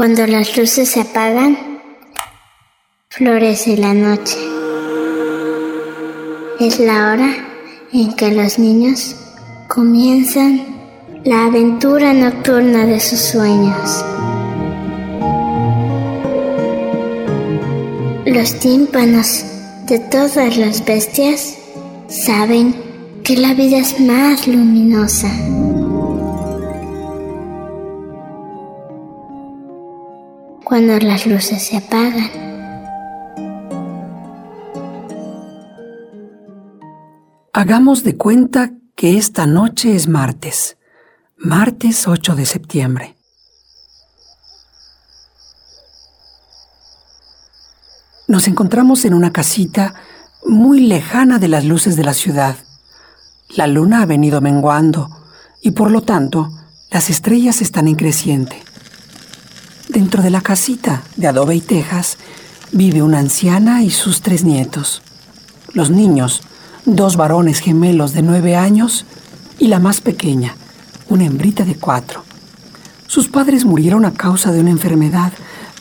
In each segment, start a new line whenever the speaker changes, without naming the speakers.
Cuando las luces se apagan, florece la noche. Es la hora en que los niños comienzan la aventura nocturna de sus sueños. Los tímpanos de todas las bestias saben que la vida es más luminosa. Cuando las luces se apagan.
Hagamos de cuenta que esta noche es martes, martes 8 de septiembre. Nos encontramos en una casita muy lejana de las luces de la ciudad. La luna ha venido menguando y por lo tanto las estrellas están en creciente. Dentro de la casita de adobe y tejas vive una anciana y sus tres nietos. Los niños dos varones gemelos de nueve años y la más pequeña, una hembrita de cuatro. Sus padres murieron a causa de una enfermedad.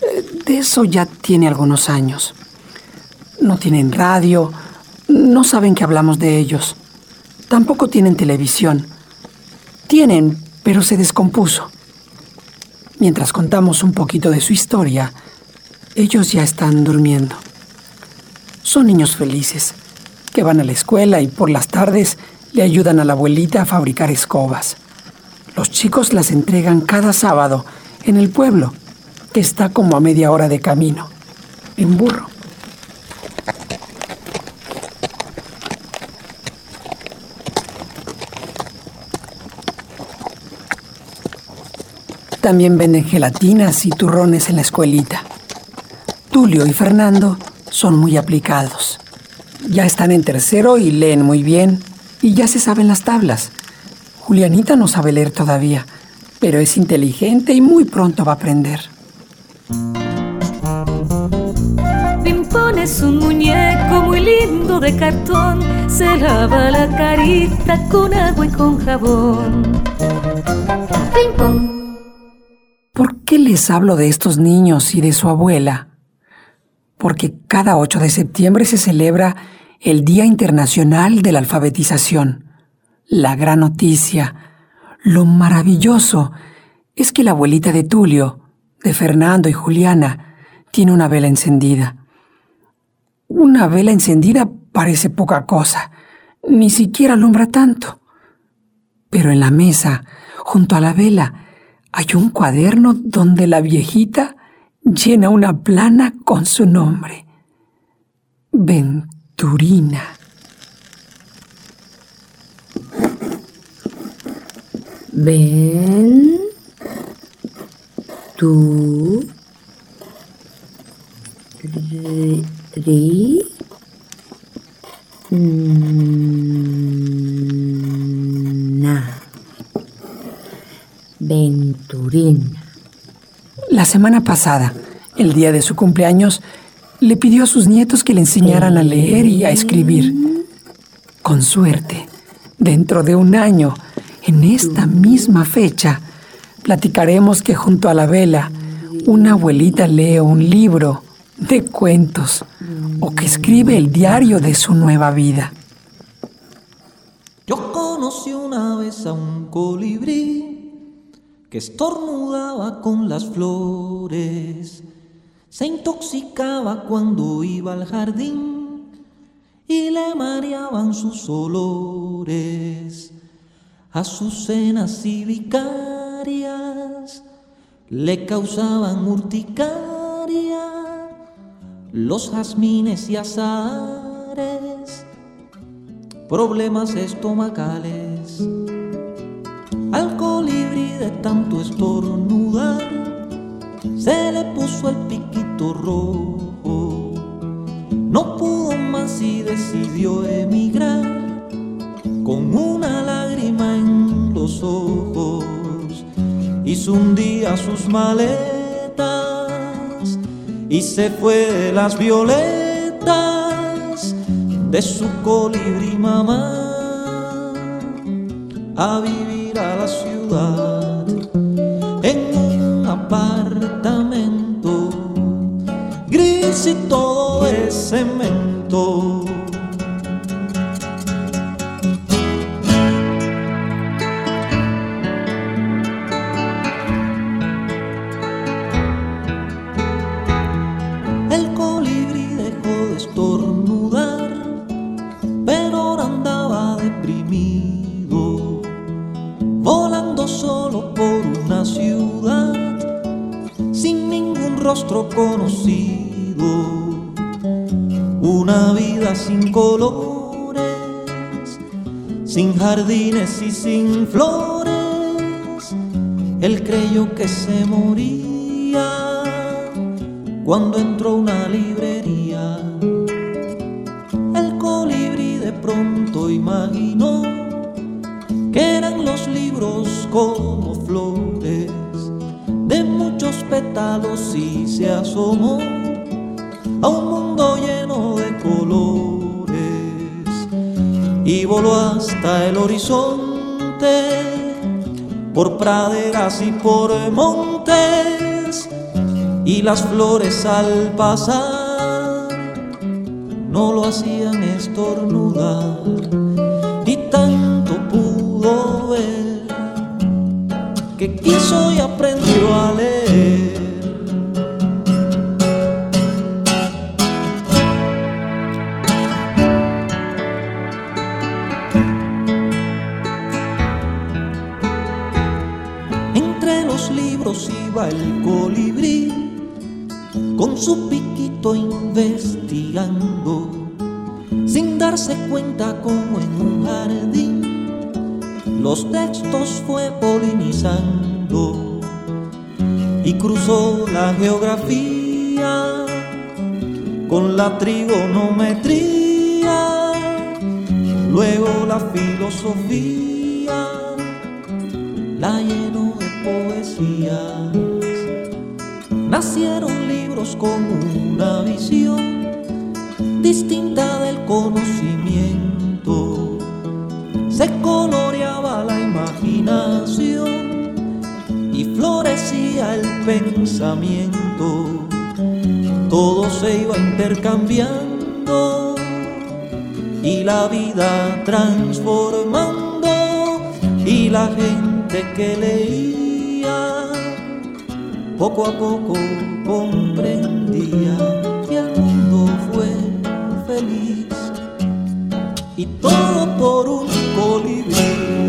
Eh, de eso ya tiene algunos años. No tienen radio, no saben que hablamos de ellos. Tampoco tienen televisión. Tienen, pero se descompuso. Mientras contamos un poquito de su historia, ellos ya están durmiendo. Son niños felices que van a la escuela y por las tardes le ayudan a la abuelita a fabricar escobas. Los chicos las entregan cada sábado en el pueblo, que está como a media hora de camino, en burro. También venden gelatinas y turrones en la escuelita. Tulio y Fernando son muy aplicados. Ya están en tercero y leen muy bien. Y ya se saben las tablas. Julianita no sabe leer todavía, pero es inteligente y muy pronto va a aprender.
Pimpón es un muñeco muy lindo de cartón. Se lava la carita con agua y con jabón.
Pimpón. ¿Por qué les hablo de estos niños y de su abuela? porque cada 8 de septiembre se celebra el Día Internacional de la Alfabetización. La gran noticia, lo maravilloso, es que la abuelita de Tulio, de Fernando y Juliana, tiene una vela encendida. Una vela encendida parece poca cosa, ni siquiera alumbra tanto. Pero en la mesa, junto a la vela, hay un cuaderno donde la viejita llena una plana con su nombre. Venturina.
Ven, tú, ri, na, Venturina.
La semana pasada, el día de su cumpleaños, le pidió a sus nietos que le enseñaran a leer y a escribir. Con suerte, dentro de un año, en esta misma fecha, platicaremos que junto a la vela, una abuelita lee un libro de cuentos o que escribe el diario de su nueva vida.
Yo conocí una vez a un colibrí que estornudaba con las flores, se intoxicaba cuando iba al jardín y le mareaban sus olores. Azucenas y vicarias le causaban urticaria, los jazmines y azares, problemas estomacales de tanto estornudar, se le puso el piquito rojo. No pudo más y decidió emigrar con una lágrima en los ojos. Hizo un día sus maletas y se fue de las violetas de su colibrí mamá a vivir la ciudad en un apartamento gris y todo es cemento. Rostro conocido, una vida sin colores, sin jardines y sin flores. Él creyó que se moría cuando entró una librería. El colibrí de pronto imaginó que eran los libros como y se asomó a un mundo lleno de colores y voló hasta el horizonte por praderas y por montes y las flores al pasar no lo hacían estornudar y tanto pudo ver que quiso y aprendió a leer. Entre los libros iba el colibrí con su piquito investigando, sin darse cuenta como en un jardín. Los textos fue polinizando y cruzó la geografía con la trigonometría, luego la filosofía la Nacieron libros con una visión distinta del conocimiento. Se coloreaba la imaginación y florecía el pensamiento. Todo se iba intercambiando y la vida transformando y la gente que leía poco a poco comprendía que el mundo fue feliz y todo por un colibrí.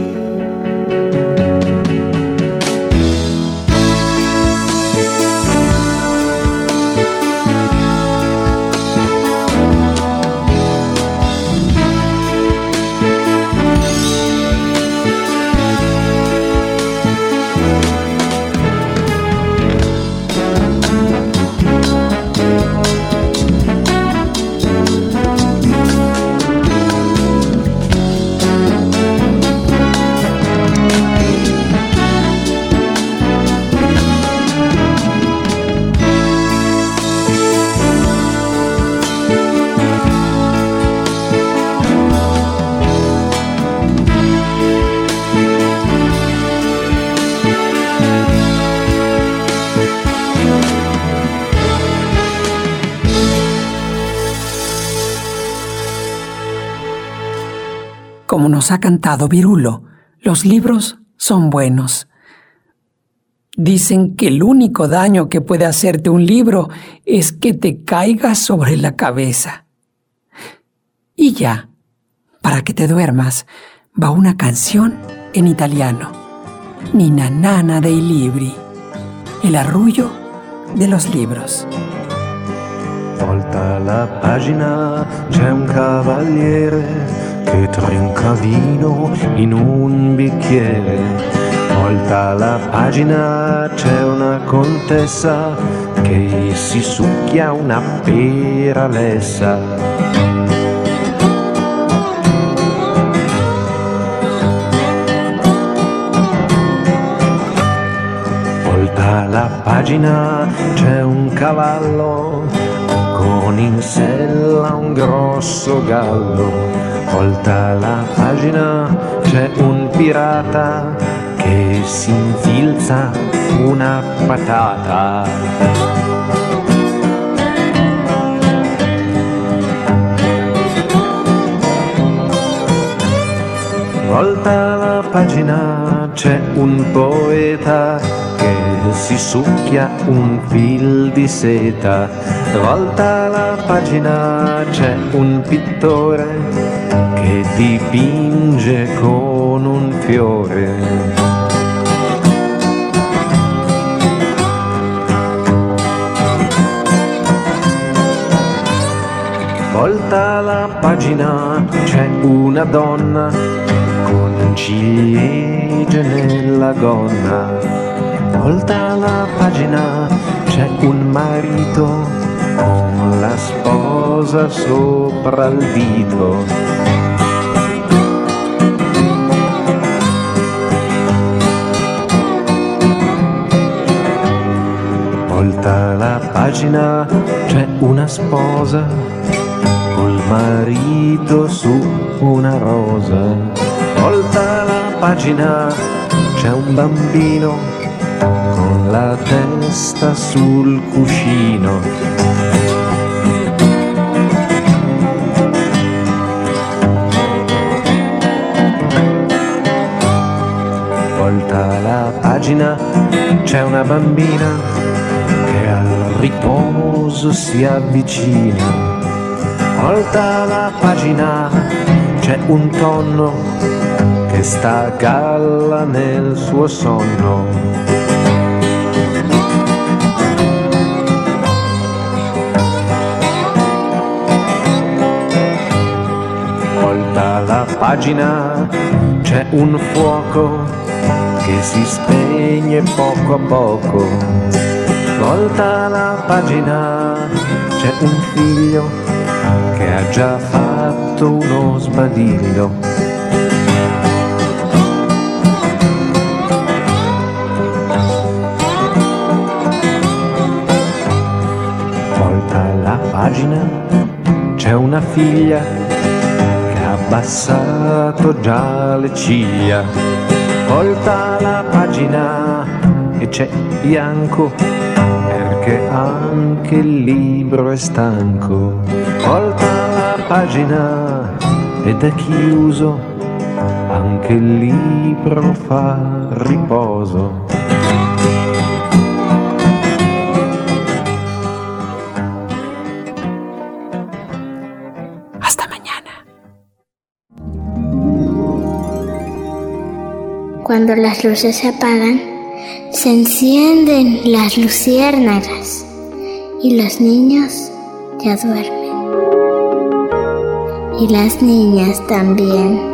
Como nos ha cantado Virulo, los libros son buenos. Dicen que el único daño que puede hacerte un libro es que te caiga sobre la cabeza. Y ya, para que te duermas, va una canción en italiano. Nina Nana dei libri. El arrullo de los libros.
Volta la pagina c'è un cavaliere che trinca vino in un bicchiere. Volta la pagina c'è una contessa che si succhia una pera lessa. Volta la pagina c'è un cavallo in sella un grosso gallo, volta la pagina c'è un pirata che si infilza una patata. Volta la pagina c'è un poeta che si succhia un fil di seta. Volta la pagina c'è un pittore che dipinge con un fiore. Volta la pagina c'è una donna ciliegie nella gonna. Volta la pagina c'è un marito con la sposa sopra il dito. Volta la pagina c'è una sposa col marito su una rosa. Volta la pagina, c'è un bambino con la testa sul cuscino. Volta la pagina, c'è una bambina che al riposo si avvicina volta la pagina c'è un tonno che sta galla nel suo sonno. Volta la pagina c'è un fuoco che si spegne poco a poco. Volta la pagina c'è un figlio che ha già fatto uno sbadiglio. Pagina, c'è una figlia che ha abbassato già le ciglia. Volta la pagina e c'è bianco perché anche il libro è stanco. Volta la pagina ed è chiuso, anche il libro fa riposo.
Cuando las luces se apagan, se encienden las luciérnagas y los niños ya duermen. Y las niñas también.